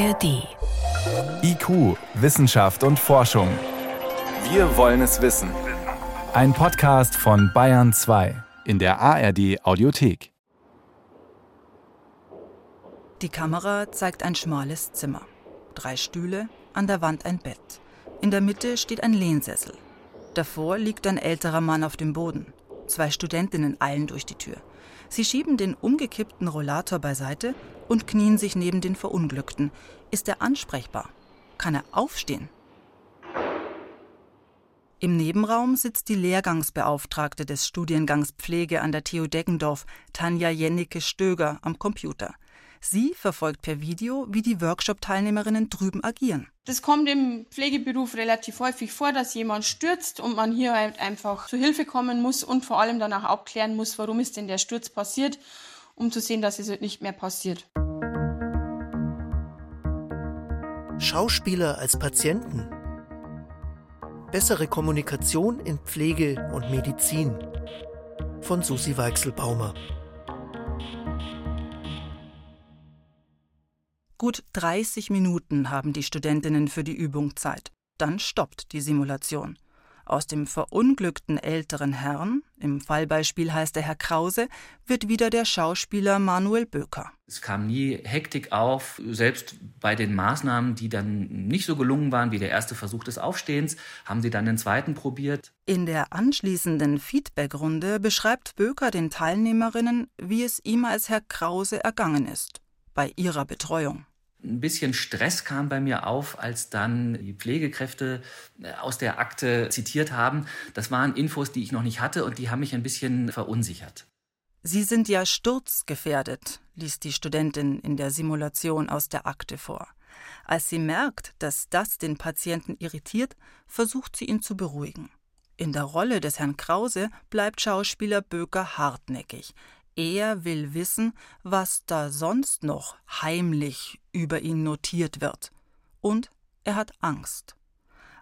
ARD. IQ, Wissenschaft und Forschung. Wir wollen es wissen. Ein Podcast von Bayern 2 in der ARD Audiothek. Die Kamera zeigt ein schmales Zimmer. Drei Stühle, an der Wand ein Bett. In der Mitte steht ein Lehnsessel. Davor liegt ein älterer Mann auf dem Boden. Zwei Studentinnen eilen durch die Tür. Sie schieben den umgekippten Rollator beiseite und knien sich neben den Verunglückten. Ist er ansprechbar? Kann er aufstehen? Im Nebenraum sitzt die Lehrgangsbeauftragte des Studiengangs Pflege an der TU Deggendorf, Tanja Jennecke-Stöger, am Computer. Sie verfolgt per Video, wie die Workshop-Teilnehmerinnen drüben agieren. Das kommt im Pflegeberuf relativ häufig vor, dass jemand stürzt und man hier halt einfach zu Hilfe kommen muss und vor allem danach aufklären muss, warum ist denn der Sturz passiert, um zu sehen, dass es nicht mehr passiert. Schauspieler als Patienten. Bessere Kommunikation in Pflege und Medizin. Von Susi Weichselbaumer. Gut 30 Minuten haben die Studentinnen für die Übung Zeit. Dann stoppt die Simulation. Aus dem verunglückten älteren Herrn, im Fallbeispiel heißt er Herr Krause, wird wieder der Schauspieler Manuel Böker. Es kam nie Hektik auf, selbst bei den Maßnahmen, die dann nicht so gelungen waren wie der erste Versuch des Aufstehens, haben sie dann den zweiten probiert. In der anschließenden Feedbackrunde beschreibt Böker den Teilnehmerinnen, wie es ihm als Herr Krause ergangen ist bei ihrer Betreuung. Ein bisschen Stress kam bei mir auf, als dann die Pflegekräfte äh, aus der Akte zitiert haben. Das waren Infos, die ich noch nicht hatte und die haben mich ein bisschen verunsichert. Sie sind ja sturzgefährdet, liest die Studentin in der Simulation aus der Akte vor. Als sie merkt, dass das den Patienten irritiert, versucht sie ihn zu beruhigen. In der Rolle des Herrn Krause bleibt Schauspieler Böker hartnäckig. Er will wissen, was da sonst noch heimlich über ihn notiert wird. Und er hat Angst.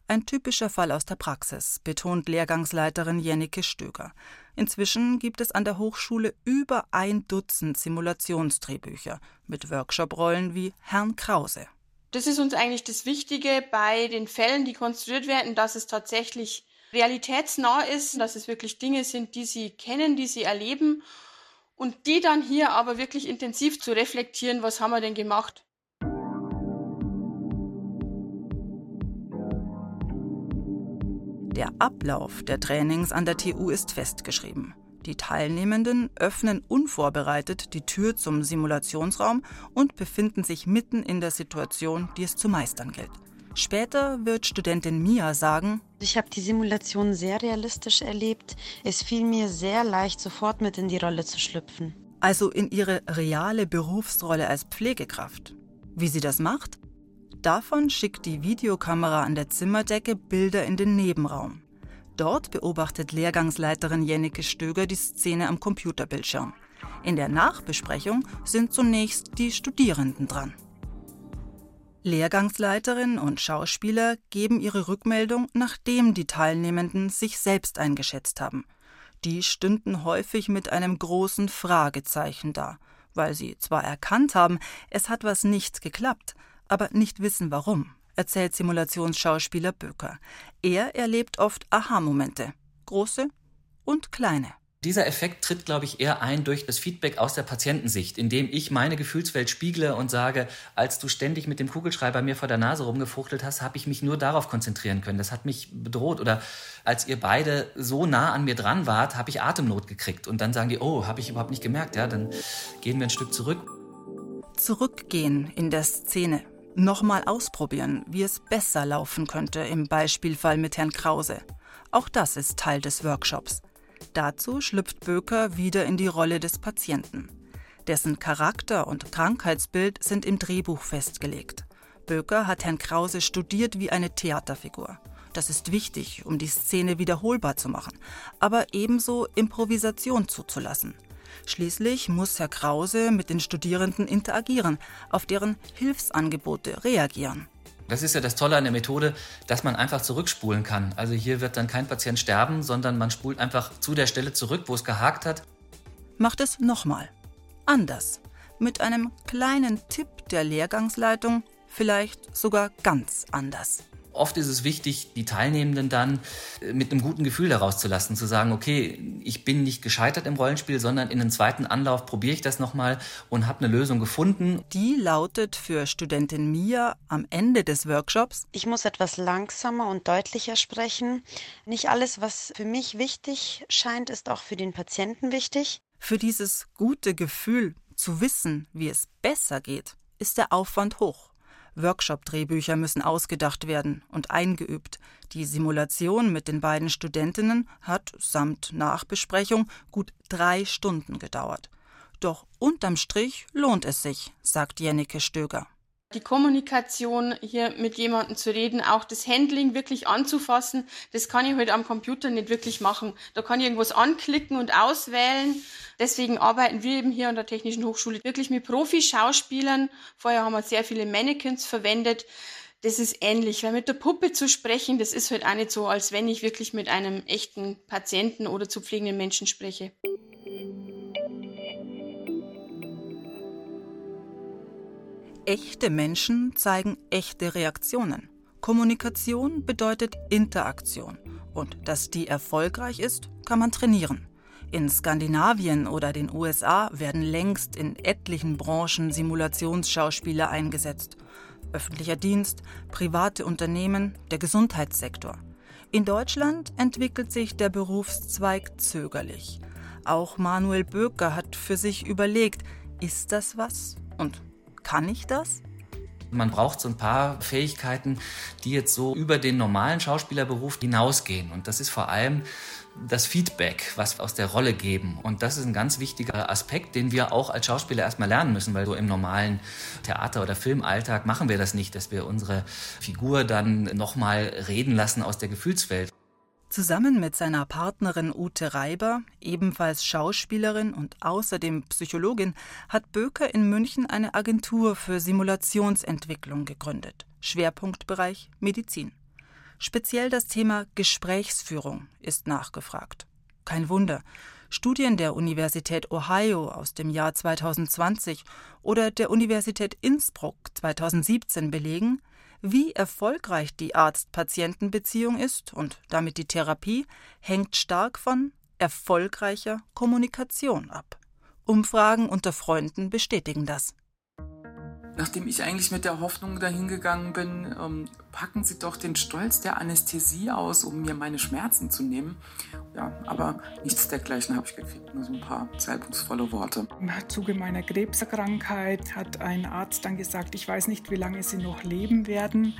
Ein typischer Fall aus der Praxis, betont Lehrgangsleiterin Jennike Stöger. Inzwischen gibt es an der Hochschule über ein Dutzend Simulationsdrehbücher mit Workshoprollen wie Herrn Krause. Das ist uns eigentlich das Wichtige bei den Fällen, die konstruiert werden, dass es tatsächlich realitätsnah ist, dass es wirklich Dinge sind, die sie kennen, die sie erleben und die dann hier aber wirklich intensiv zu reflektieren, was haben wir denn gemacht. Der Ablauf der Trainings an der TU ist festgeschrieben. Die Teilnehmenden öffnen unvorbereitet die Tür zum Simulationsraum und befinden sich mitten in der Situation, die es zu meistern gilt. Später wird Studentin Mia sagen, ich habe die Simulation sehr realistisch erlebt. Es fiel mir sehr leicht, sofort mit in die Rolle zu schlüpfen. Also in ihre reale Berufsrolle als Pflegekraft. Wie sie das macht? Davon schickt die Videokamera an der Zimmerdecke Bilder in den Nebenraum. Dort beobachtet Lehrgangsleiterin Jennike Stöger die Szene am Computerbildschirm. In der Nachbesprechung sind zunächst die Studierenden dran. Lehrgangsleiterin und Schauspieler geben ihre Rückmeldung, nachdem die Teilnehmenden sich selbst eingeschätzt haben. Die stünden häufig mit einem großen Fragezeichen da, weil sie zwar erkannt haben, es hat was nicht geklappt, aber nicht wissen warum, erzählt Simulationsschauspieler Böker. Er erlebt oft Aha-Momente, große und kleine. Dieser Effekt tritt, glaube ich, eher ein durch das Feedback aus der Patientensicht, indem ich meine Gefühlswelt spiegle und sage, als du ständig mit dem Kugelschreiber mir vor der Nase rumgefuchtelt hast, habe ich mich nur darauf konzentrieren können. Das hat mich bedroht. Oder als ihr beide so nah an mir dran wart, habe ich Atemnot gekriegt. Und dann sagen die, oh, habe ich überhaupt nicht gemerkt. Ja, dann gehen wir ein Stück zurück. Zurückgehen in der Szene. Nochmal ausprobieren, wie es besser laufen könnte im Beispielfall mit Herrn Krause. Auch das ist Teil des Workshops. Dazu schlüpft Böker wieder in die Rolle des Patienten. Dessen Charakter und Krankheitsbild sind im Drehbuch festgelegt. Böker hat Herrn Krause studiert wie eine Theaterfigur. Das ist wichtig, um die Szene wiederholbar zu machen, aber ebenso Improvisation zuzulassen. Schließlich muss Herr Krause mit den Studierenden interagieren, auf deren Hilfsangebote reagieren. Das ist ja das Tolle an der Methode, dass man einfach zurückspulen kann. Also hier wird dann kein Patient sterben, sondern man spult einfach zu der Stelle zurück, wo es gehakt hat. Macht es nochmal. Anders. Mit einem kleinen Tipp der Lehrgangsleitung vielleicht sogar ganz anders. Oft ist es wichtig, die Teilnehmenden dann äh, mit einem guten Gefühl daraus zu lassen, zu sagen, okay, ich bin nicht gescheitert im Rollenspiel, sondern in einem zweiten Anlauf probiere ich das nochmal und habe eine Lösung gefunden. Die lautet für Studentin Mia am Ende des Workshops. Ich muss etwas langsamer und deutlicher sprechen. Nicht alles, was für mich wichtig scheint, ist auch für den Patienten wichtig. Für dieses gute Gefühl zu wissen, wie es besser geht, ist der Aufwand hoch. Workshop-Drehbücher müssen ausgedacht werden und eingeübt. Die Simulation mit den beiden Studentinnen hat samt Nachbesprechung gut drei Stunden gedauert. Doch unterm Strich lohnt es sich, sagt Jennike Stöger die Kommunikation hier mit jemandem zu reden, auch das Handling wirklich anzufassen, das kann ich heute halt am Computer nicht wirklich machen. Da kann ich irgendwas anklicken und auswählen. Deswegen arbeiten wir eben hier an der Technischen Hochschule wirklich mit Profi-Schauspielern. Vorher haben wir sehr viele Mannequins verwendet. Das ist ähnlich, weil mit der Puppe zu sprechen, das ist halt auch nicht so, als wenn ich wirklich mit einem echten Patienten oder zu pflegenden Menschen spreche. Echte Menschen zeigen echte Reaktionen. Kommunikation bedeutet Interaktion. Und dass die erfolgreich ist, kann man trainieren. In Skandinavien oder den USA werden längst in etlichen Branchen Simulationsschauspieler eingesetzt. Öffentlicher Dienst, private Unternehmen, der Gesundheitssektor. In Deutschland entwickelt sich der Berufszweig zögerlich. Auch Manuel Böker hat für sich überlegt, ist das was? Und kann ich das? Man braucht so ein paar Fähigkeiten, die jetzt so über den normalen Schauspielerberuf hinausgehen. Und das ist vor allem das Feedback, was wir aus der Rolle geben. Und das ist ein ganz wichtiger Aspekt, den wir auch als Schauspieler erstmal lernen müssen, weil so im normalen Theater- oder Filmalltag machen wir das nicht, dass wir unsere Figur dann nochmal reden lassen aus der Gefühlswelt. Zusammen mit seiner Partnerin Ute Reiber, ebenfalls Schauspielerin und außerdem Psychologin, hat Böker in München eine Agentur für Simulationsentwicklung gegründet. Schwerpunktbereich Medizin. Speziell das Thema Gesprächsführung ist nachgefragt. Kein Wunder. Studien der Universität Ohio aus dem Jahr 2020 oder der Universität Innsbruck 2017 belegen, wie erfolgreich die Arzt-Patienten-Beziehung ist und damit die Therapie, hängt stark von erfolgreicher Kommunikation ab. Umfragen unter Freunden bestätigen das nachdem ich eigentlich mit der Hoffnung dahingegangen bin, ähm, packen Sie doch den Stolz der Anästhesie aus, um mir meine Schmerzen zu nehmen. Ja, aber nichts dergleichen habe ich gekriegt, nur so ein paar salbungsvolle Worte. Im Zuge meiner Krebserkrankheit hat ein Arzt dann gesagt, ich weiß nicht, wie lange Sie noch leben werden.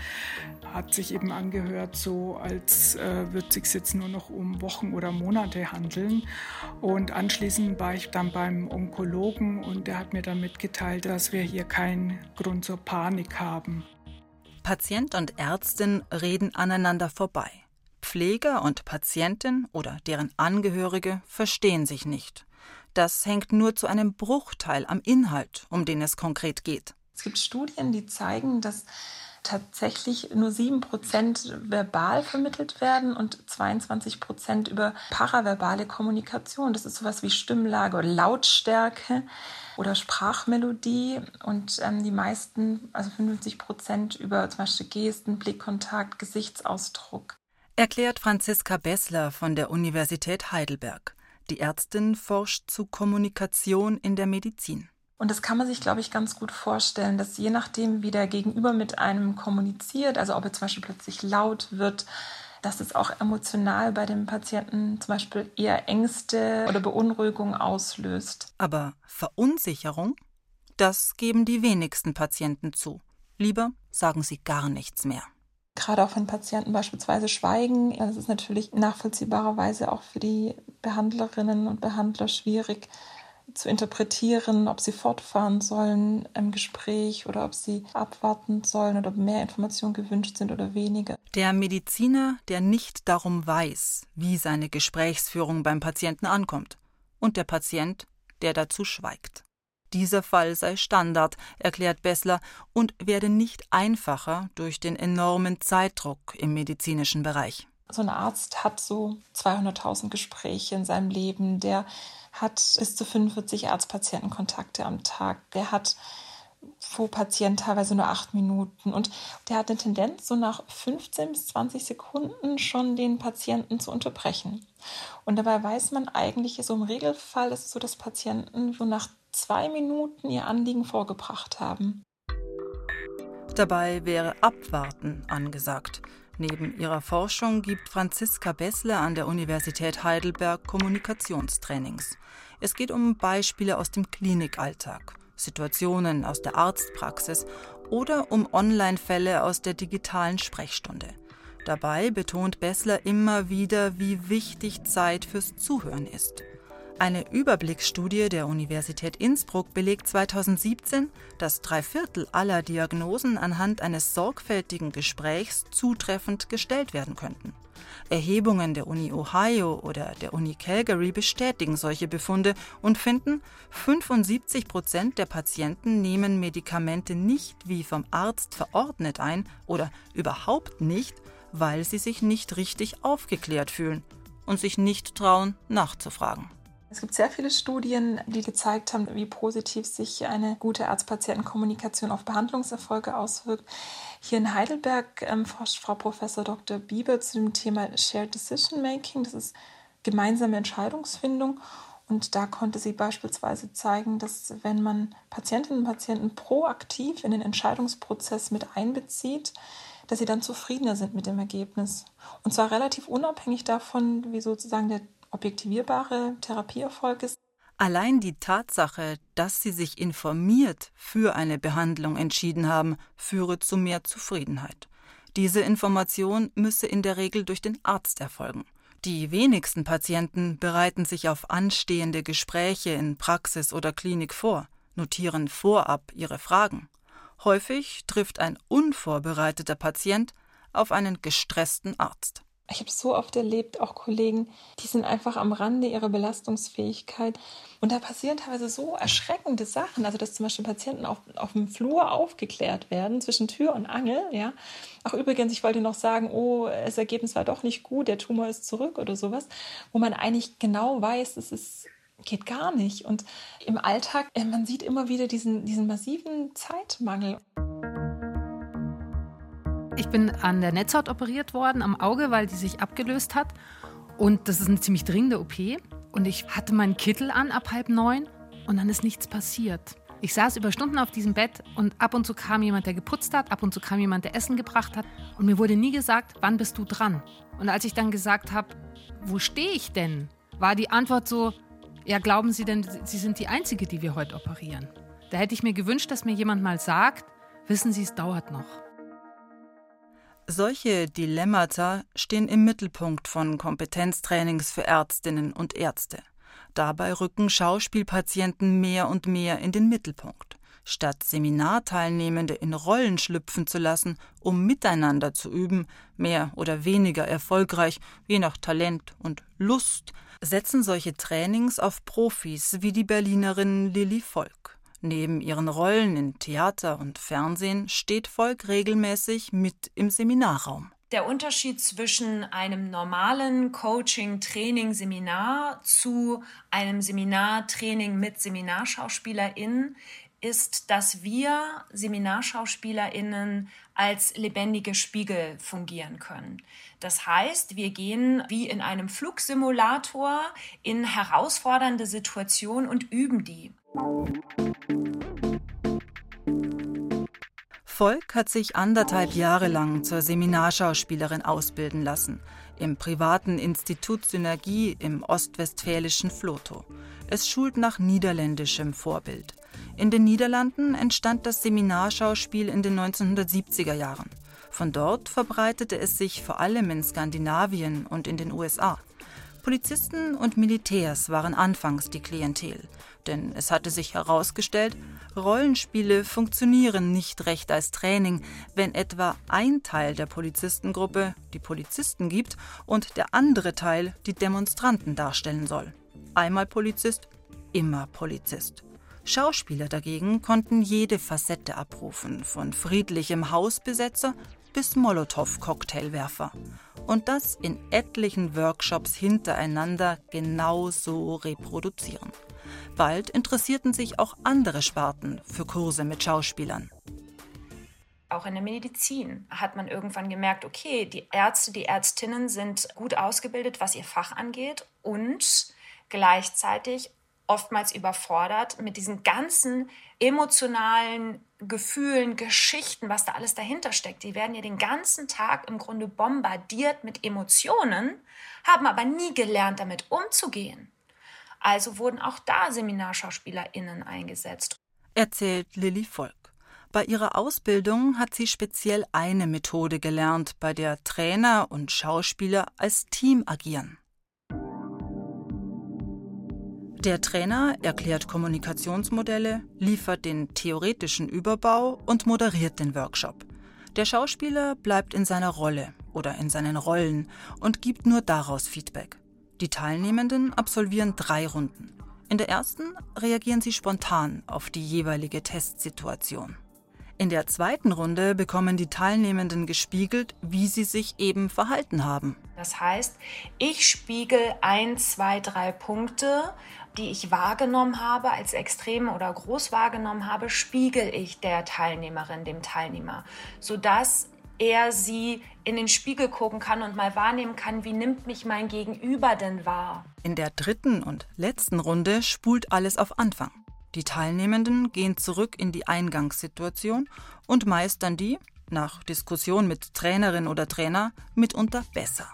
Hat sich eben angehört, so als äh, es sich jetzt nur noch um Wochen oder Monate handeln. Und anschließend war ich dann beim Onkologen und der hat mir dann mitgeteilt, dass wir hier kein Grund zur Panik haben. Patient und Ärztin reden aneinander vorbei. Pfleger und Patientin oder deren Angehörige verstehen sich nicht. Das hängt nur zu einem Bruchteil am Inhalt, um den es konkret geht. Es gibt Studien, die zeigen, dass tatsächlich nur 7% verbal vermittelt werden und 22% über paraverbale Kommunikation. Das ist sowas wie Stimmlage oder Lautstärke oder Sprachmelodie und ähm, die meisten, also 50 Prozent über zum Beispiel Gesten, Blickkontakt, Gesichtsausdruck. Erklärt Franziska Bessler von der Universität Heidelberg. Die Ärztin forscht zu Kommunikation in der Medizin. Und das kann man sich, glaube ich, ganz gut vorstellen, dass je nachdem, wie der Gegenüber mit einem kommuniziert, also ob er zum Beispiel plötzlich laut wird, dass es auch emotional bei dem Patienten zum Beispiel eher Ängste oder Beunruhigung auslöst. Aber Verunsicherung? Das geben die wenigsten Patienten zu. Lieber sagen sie gar nichts mehr. Gerade auch wenn Patienten beispielsweise schweigen, das ist natürlich nachvollziehbarerweise auch für die Behandlerinnen und Behandler schwierig, zu interpretieren, ob sie fortfahren sollen im Gespräch oder ob sie abwarten sollen oder ob mehr Informationen gewünscht sind oder weniger. Der Mediziner, der nicht darum weiß, wie seine Gesprächsführung beim Patienten ankommt. Und der Patient, der dazu schweigt. Dieser Fall sei Standard, erklärt Bessler, und werde nicht einfacher durch den enormen Zeitdruck im medizinischen Bereich. So ein Arzt hat so 200.000 Gespräche in seinem Leben, der hat bis zu 45 Arztpatientenkontakte am Tag. Der hat pro Patient teilweise nur acht Minuten. Und der hat eine Tendenz, so nach 15 bis 20 Sekunden schon den Patienten zu unterbrechen. Und dabei weiß man eigentlich, so im Regelfall ist es so, dass Patienten so nach zwei Minuten ihr Anliegen vorgebracht haben. Dabei wäre Abwarten angesagt. Neben ihrer Forschung gibt Franziska Bessler an der Universität Heidelberg Kommunikationstrainings. Es geht um Beispiele aus dem Klinikalltag, Situationen aus der Arztpraxis oder um Online-Fälle aus der digitalen Sprechstunde. Dabei betont Bessler immer wieder, wie wichtig Zeit fürs Zuhören ist. Eine Überblicksstudie der Universität Innsbruck belegt 2017, dass drei Viertel aller Diagnosen anhand eines sorgfältigen Gesprächs zutreffend gestellt werden könnten. Erhebungen der Uni Ohio oder der Uni Calgary bestätigen solche Befunde und finden, 75 Prozent der Patienten nehmen Medikamente nicht wie vom Arzt verordnet ein oder überhaupt nicht, weil sie sich nicht richtig aufgeklärt fühlen und sich nicht trauen, nachzufragen. Es gibt sehr viele Studien, die gezeigt haben, wie positiv sich eine gute Arzt-Patienten-Kommunikation auf Behandlungserfolge auswirkt. Hier in Heidelberg ähm, forscht Frau Professor Dr. Bieber zu dem Thema Shared Decision Making. Das ist gemeinsame Entscheidungsfindung. Und da konnte sie beispielsweise zeigen, dass wenn man Patientinnen und Patienten proaktiv in den Entscheidungsprozess mit einbezieht, dass sie dann zufriedener sind mit dem Ergebnis. Und zwar relativ unabhängig davon, wie sozusagen der objektivierbare Therapieerfolg ist. Allein die Tatsache, dass sie sich informiert für eine Behandlung entschieden haben, führe zu mehr Zufriedenheit. Diese Information müsse in der Regel durch den Arzt erfolgen. Die wenigsten Patienten bereiten sich auf anstehende Gespräche in Praxis oder Klinik vor, notieren vorab ihre Fragen. Häufig trifft ein unvorbereiteter Patient auf einen gestressten Arzt. Ich habe so oft erlebt, auch Kollegen, die sind einfach am Rande ihrer Belastungsfähigkeit. Und da passieren teilweise so erschreckende Sachen. Also, dass zum Beispiel Patienten auf, auf dem Flur aufgeklärt werden, zwischen Tür und Angel. Ja. Ach, übrigens, ich wollte noch sagen, oh, das Ergebnis war doch nicht gut, der Tumor ist zurück oder sowas. Wo man eigentlich genau weiß, es ist geht gar nicht. Und im Alltag, äh, man sieht immer wieder diesen, diesen massiven Zeitmangel. Ich bin an der Netzhaut operiert worden, am Auge, weil die sich abgelöst hat. Und das ist eine ziemlich dringende OP. Und ich hatte meinen Kittel an ab halb neun und dann ist nichts passiert. Ich saß über Stunden auf diesem Bett und ab und zu kam jemand, der geputzt hat, ab und zu kam jemand, der Essen gebracht hat. Und mir wurde nie gesagt, wann bist du dran? Und als ich dann gesagt habe, wo stehe ich denn, war die Antwort so, ja, glauben Sie denn, Sie sind die Einzige, die wir heute operieren? Da hätte ich mir gewünscht, dass mir jemand mal sagt, wissen Sie, es dauert noch. Solche Dilemmata stehen im Mittelpunkt von Kompetenztrainings für Ärztinnen und Ärzte. Dabei rücken Schauspielpatienten mehr und mehr in den Mittelpunkt. Statt Seminarteilnehmende in Rollen schlüpfen zu lassen, um miteinander zu üben, mehr oder weniger erfolgreich, je nach Talent und Lust, setzen solche Trainings auf Profis wie die Berlinerin Lilly Volk. Neben ihren Rollen in Theater und Fernsehen steht Volk regelmäßig mit im Seminarraum. Der Unterschied zwischen einem normalen Coaching, Training, Seminar zu einem Seminar, Training mit SeminarschauspielerInnen ist, dass wir SeminarschauspielerInnen als lebendige Spiegel fungieren können. Das heißt, wir gehen wie in einem Flugsimulator in herausfordernde Situationen und üben die. Volk hat sich anderthalb Jahre lang zur Seminarschauspielerin ausbilden lassen, im privaten Institut Synergie im ostwestfälischen Floto. Es schult nach niederländischem Vorbild. In den Niederlanden entstand das Seminarschauspiel in den 1970er Jahren. Von dort verbreitete es sich vor allem in Skandinavien und in den USA. Polizisten und Militärs waren anfangs die Klientel, denn es hatte sich herausgestellt, Rollenspiele funktionieren nicht recht als Training, wenn etwa ein Teil der Polizistengruppe die Polizisten gibt und der andere Teil die Demonstranten darstellen soll. Einmal Polizist, immer Polizist. Schauspieler dagegen konnten jede Facette abrufen, von friedlichem Hausbesetzer bis Molotow-Cocktailwerfer. Und das in etlichen Workshops hintereinander genauso reproduzieren. Bald interessierten sich auch andere Sparten für Kurse mit Schauspielern. Auch in der Medizin hat man irgendwann gemerkt, okay, die Ärzte, die Ärztinnen sind gut ausgebildet, was ihr Fach angeht und gleichzeitig oftmals überfordert mit diesen ganzen emotionalen Gefühlen, Geschichten, was da alles dahinter steckt. Die werden ja den ganzen Tag im Grunde bombardiert mit Emotionen, haben aber nie gelernt, damit umzugehen. Also wurden auch da SeminarschauspielerInnen eingesetzt. Erzählt Lilly Volk. Bei ihrer Ausbildung hat sie speziell eine Methode gelernt, bei der Trainer und Schauspieler als Team agieren. Der Trainer erklärt Kommunikationsmodelle, liefert den theoretischen Überbau und moderiert den Workshop. Der Schauspieler bleibt in seiner Rolle oder in seinen Rollen und gibt nur daraus Feedback. Die Teilnehmenden absolvieren drei Runden. In der ersten reagieren sie spontan auf die jeweilige Testsituation. In der zweiten Runde bekommen die Teilnehmenden gespiegelt, wie sie sich eben verhalten haben. Das heißt, ich spiegel ein, zwei, drei Punkte die ich wahrgenommen habe, als extrem oder groß wahrgenommen habe, spiegel ich der Teilnehmerin, dem Teilnehmer, sodass er sie in den Spiegel gucken kann und mal wahrnehmen kann, wie nimmt mich mein Gegenüber denn wahr. In der dritten und letzten Runde spult alles auf Anfang. Die Teilnehmenden gehen zurück in die Eingangssituation und meistern die, nach Diskussion mit Trainerin oder Trainer, mitunter besser.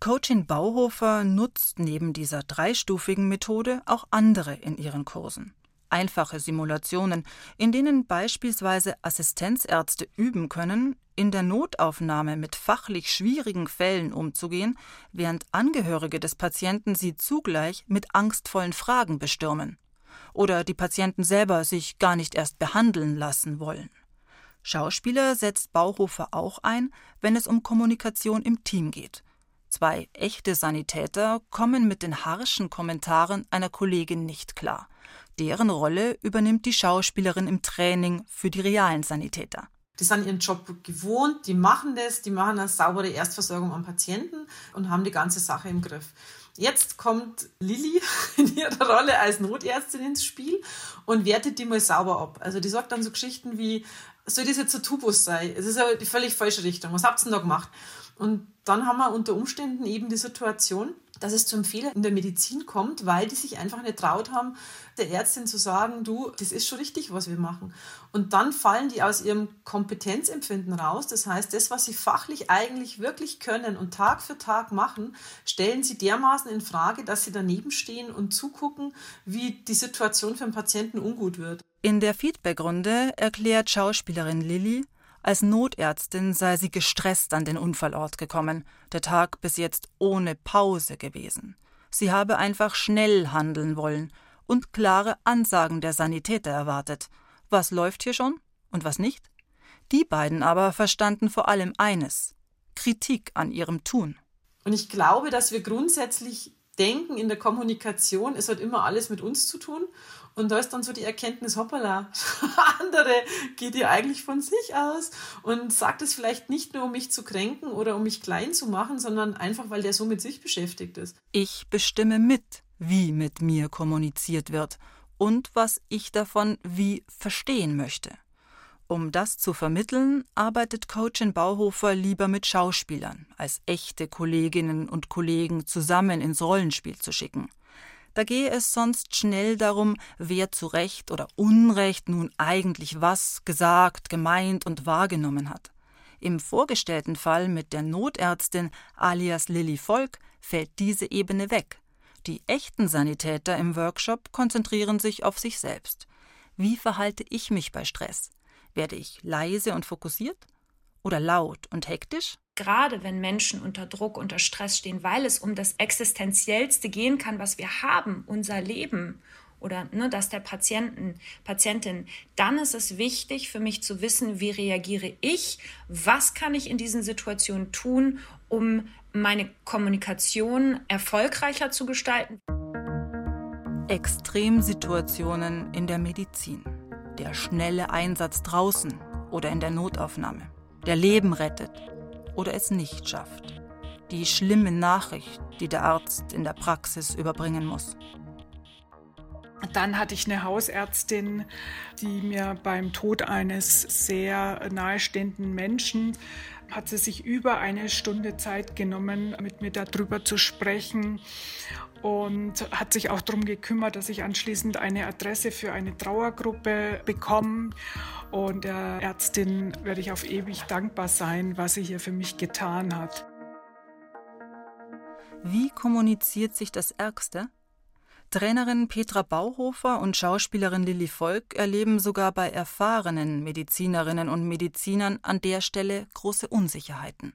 Coachin Bauhofer nutzt neben dieser dreistufigen Methode auch andere in ihren Kursen. Einfache Simulationen, in denen beispielsweise Assistenzärzte üben können, in der Notaufnahme mit fachlich schwierigen Fällen umzugehen, während Angehörige des Patienten sie zugleich mit angstvollen Fragen bestürmen. Oder die Patienten selber sich gar nicht erst behandeln lassen wollen. Schauspieler setzt Bauhofer auch ein, wenn es um Kommunikation im Team geht. Zwei echte Sanitäter kommen mit den harschen Kommentaren einer Kollegin nicht klar. Deren Rolle übernimmt die Schauspielerin im Training für die realen Sanitäter. Die sind ihren Job gewohnt, die machen das, die machen eine saubere Erstversorgung am Patienten und haben die ganze Sache im Griff. Jetzt kommt Lilly in ihrer Rolle als Notärztin ins Spiel und wertet die mal sauber ab. Also die sagt dann so Geschichten wie, soll das jetzt ein Tubus sein? Es ist ja die völlig falsche Richtung. Was habt ihr denn da gemacht? Und dann haben wir unter Umständen eben die Situation, dass es zum Fehler in der Medizin kommt, weil die sich einfach nicht traut haben, der Ärztin zu sagen, du, das ist schon richtig, was wir machen. Und dann fallen die aus ihrem Kompetenzempfinden raus. Das heißt, das, was sie fachlich eigentlich wirklich können und Tag für Tag machen, stellen sie dermaßen in Frage, dass sie daneben stehen und zugucken, wie die Situation für den Patienten ungut wird. In der Feedbackrunde erklärt Schauspielerin Lilly, als Notärztin sei sie gestresst an den Unfallort gekommen, der Tag bis jetzt ohne Pause gewesen. Sie habe einfach schnell handeln wollen und klare Ansagen der Sanitäter erwartet. Was läuft hier schon und was nicht? Die beiden aber verstanden vor allem eines Kritik an ihrem Tun. Und ich glaube, dass wir grundsätzlich denken in der Kommunikation, es hat immer alles mit uns zu tun. Und da ist dann so die Erkenntnis, hoppala, andere geht ja eigentlich von sich aus und sagt es vielleicht nicht nur, um mich zu kränken oder um mich klein zu machen, sondern einfach, weil der so mit sich beschäftigt ist. Ich bestimme mit, wie mit mir kommuniziert wird und was ich davon wie verstehen möchte. Um das zu vermitteln, arbeitet Coachin Bauhofer lieber mit Schauspielern, als echte Kolleginnen und Kollegen zusammen ins Rollenspiel zu schicken. Da gehe es sonst schnell darum, wer zu Recht oder Unrecht nun eigentlich was gesagt, gemeint und wahrgenommen hat. Im vorgestellten Fall mit der Notärztin alias Lilly Volk fällt diese Ebene weg. Die echten Sanitäter im Workshop konzentrieren sich auf sich selbst. Wie verhalte ich mich bei Stress? Werde ich leise und fokussiert oder laut und hektisch? Gerade wenn Menschen unter Druck, unter Stress stehen, weil es um das Existenziellste gehen kann, was wir haben, unser Leben oder ne, das der Patienten, Patientin, dann ist es wichtig für mich zu wissen, wie reagiere ich, was kann ich in diesen Situationen tun, um meine Kommunikation erfolgreicher zu gestalten. Extremsituationen in der Medizin der schnelle Einsatz draußen oder in der Notaufnahme, der Leben rettet oder es nicht schafft, die schlimme Nachricht, die der Arzt in der Praxis überbringen muss. Dann hatte ich eine Hausärztin, die mir beim Tod eines sehr nahestehenden Menschen hat sie sich über eine Stunde Zeit genommen, mit mir darüber zu sprechen und hat sich auch darum gekümmert, dass ich anschließend eine Adresse für eine Trauergruppe bekomme. Und der Ärztin werde ich auf ewig dankbar sein, was sie hier für mich getan hat. Wie kommuniziert sich das Ärgste? Trainerin Petra Bauhofer und Schauspielerin Lilly Volk erleben sogar bei erfahrenen Medizinerinnen und Medizinern an der Stelle große Unsicherheiten.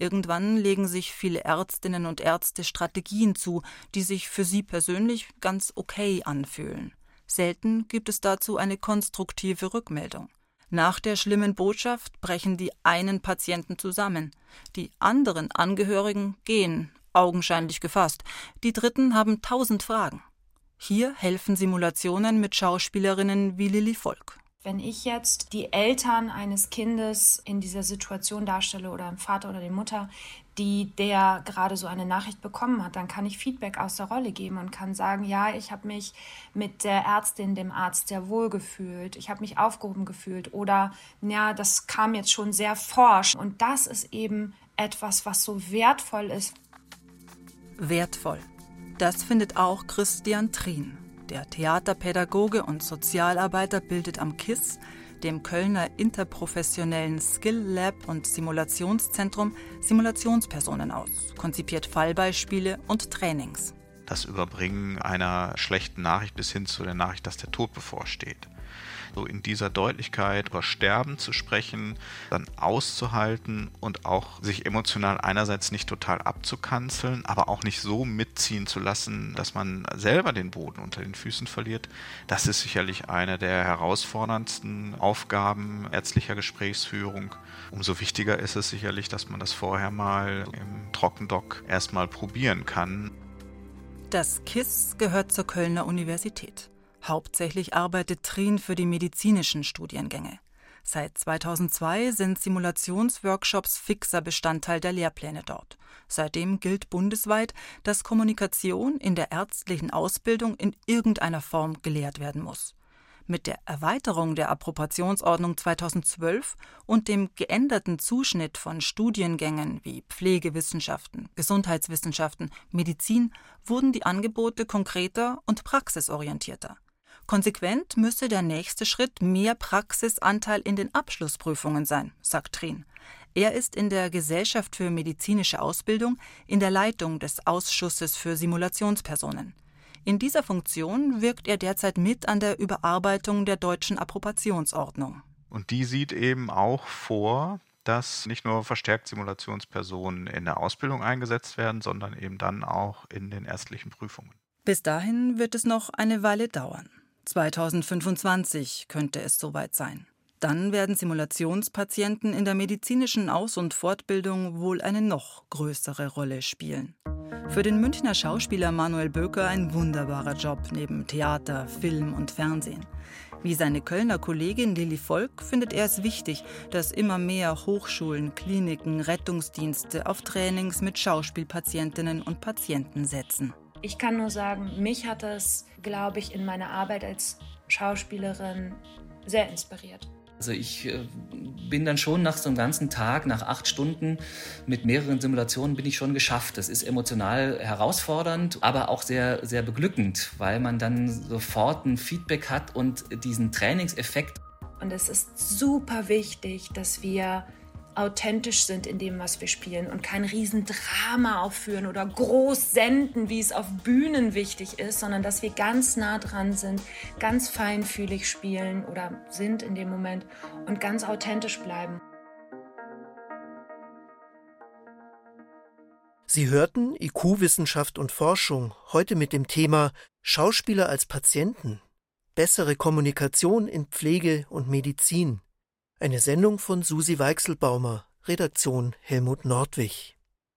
Irgendwann legen sich viele Ärztinnen und Ärzte Strategien zu, die sich für sie persönlich ganz okay anfühlen. Selten gibt es dazu eine konstruktive Rückmeldung. Nach der schlimmen Botschaft brechen die einen Patienten zusammen, die anderen Angehörigen gehen augenscheinlich gefasst. Die Dritten haben tausend Fragen. Hier helfen Simulationen mit Schauspielerinnen wie Lilly Volk. Wenn ich jetzt die Eltern eines Kindes in dieser Situation darstelle oder einen Vater oder die Mutter, die der gerade so eine Nachricht bekommen hat, dann kann ich Feedback aus der Rolle geben und kann sagen, ja, ich habe mich mit der Ärztin, dem Arzt sehr wohl gefühlt, ich habe mich aufgehoben gefühlt oder ja, das kam jetzt schon sehr forsch und das ist eben etwas, was so wertvoll ist wertvoll. Das findet auch Christian Trien. Der Theaterpädagoge und Sozialarbeiter bildet am KISS, dem Kölner interprofessionellen Skill Lab und Simulationszentrum, Simulationspersonen aus, konzipiert Fallbeispiele und Trainings. Das Überbringen einer schlechten Nachricht bis hin zu der Nachricht, dass der Tod bevorsteht so in dieser Deutlichkeit über Sterben zu sprechen, dann auszuhalten und auch sich emotional einerseits nicht total abzukanzeln, aber auch nicht so mitziehen zu lassen, dass man selber den Boden unter den Füßen verliert. Das ist sicherlich eine der herausforderndsten Aufgaben ärztlicher Gesprächsführung. Umso wichtiger ist es sicherlich, dass man das vorher mal im Trockendock erstmal probieren kann. Das KISS gehört zur Kölner Universität. Hauptsächlich arbeitet Trien für die medizinischen Studiengänge. Seit 2002 sind Simulationsworkshops fixer Bestandteil der Lehrpläne dort. Seitdem gilt bundesweit, dass Kommunikation in der ärztlichen Ausbildung in irgendeiner Form gelehrt werden muss. Mit der Erweiterung der Approbationsordnung 2012 und dem geänderten Zuschnitt von Studiengängen wie Pflegewissenschaften, Gesundheitswissenschaften, Medizin wurden die Angebote konkreter und praxisorientierter. Konsequent müsse der nächste Schritt mehr Praxisanteil in den Abschlussprüfungen sein, sagt Trien. Er ist in der Gesellschaft für medizinische Ausbildung in der Leitung des Ausschusses für Simulationspersonen. In dieser Funktion wirkt er derzeit mit an der Überarbeitung der deutschen Approbationsordnung. Und die sieht eben auch vor, dass nicht nur verstärkt Simulationspersonen in der Ausbildung eingesetzt werden, sondern eben dann auch in den ärztlichen Prüfungen. Bis dahin wird es noch eine Weile dauern. 2025 könnte es soweit sein. Dann werden Simulationspatienten in der medizinischen Aus- und Fortbildung wohl eine noch größere Rolle spielen. Für den Münchner Schauspieler Manuel Böker ein wunderbarer Job neben Theater, Film und Fernsehen. Wie seine Kölner Kollegin Lilly Volk findet er es wichtig, dass immer mehr Hochschulen, Kliniken, Rettungsdienste auf Trainings mit Schauspielpatientinnen und Patienten setzen. Ich kann nur sagen, mich hat das, glaube ich, in meiner Arbeit als Schauspielerin sehr inspiriert. Also ich äh, bin dann schon nach so einem ganzen Tag, nach acht Stunden mit mehreren Simulationen bin ich schon geschafft. Das ist emotional herausfordernd, aber auch sehr, sehr beglückend, weil man dann sofort ein Feedback hat und diesen Trainingseffekt. Und es ist super wichtig, dass wir authentisch sind in dem, was wir spielen und kein Riesendrama aufführen oder groß senden, wie es auf Bühnen wichtig ist, sondern dass wir ganz nah dran sind, ganz feinfühlig spielen oder sind in dem Moment und ganz authentisch bleiben. Sie hörten IQ Wissenschaft und Forschung heute mit dem Thema Schauspieler als Patienten. Bessere Kommunikation in Pflege und Medizin. Eine Sendung von Susi Weichselbaumer, Redaktion Helmut Nordwig.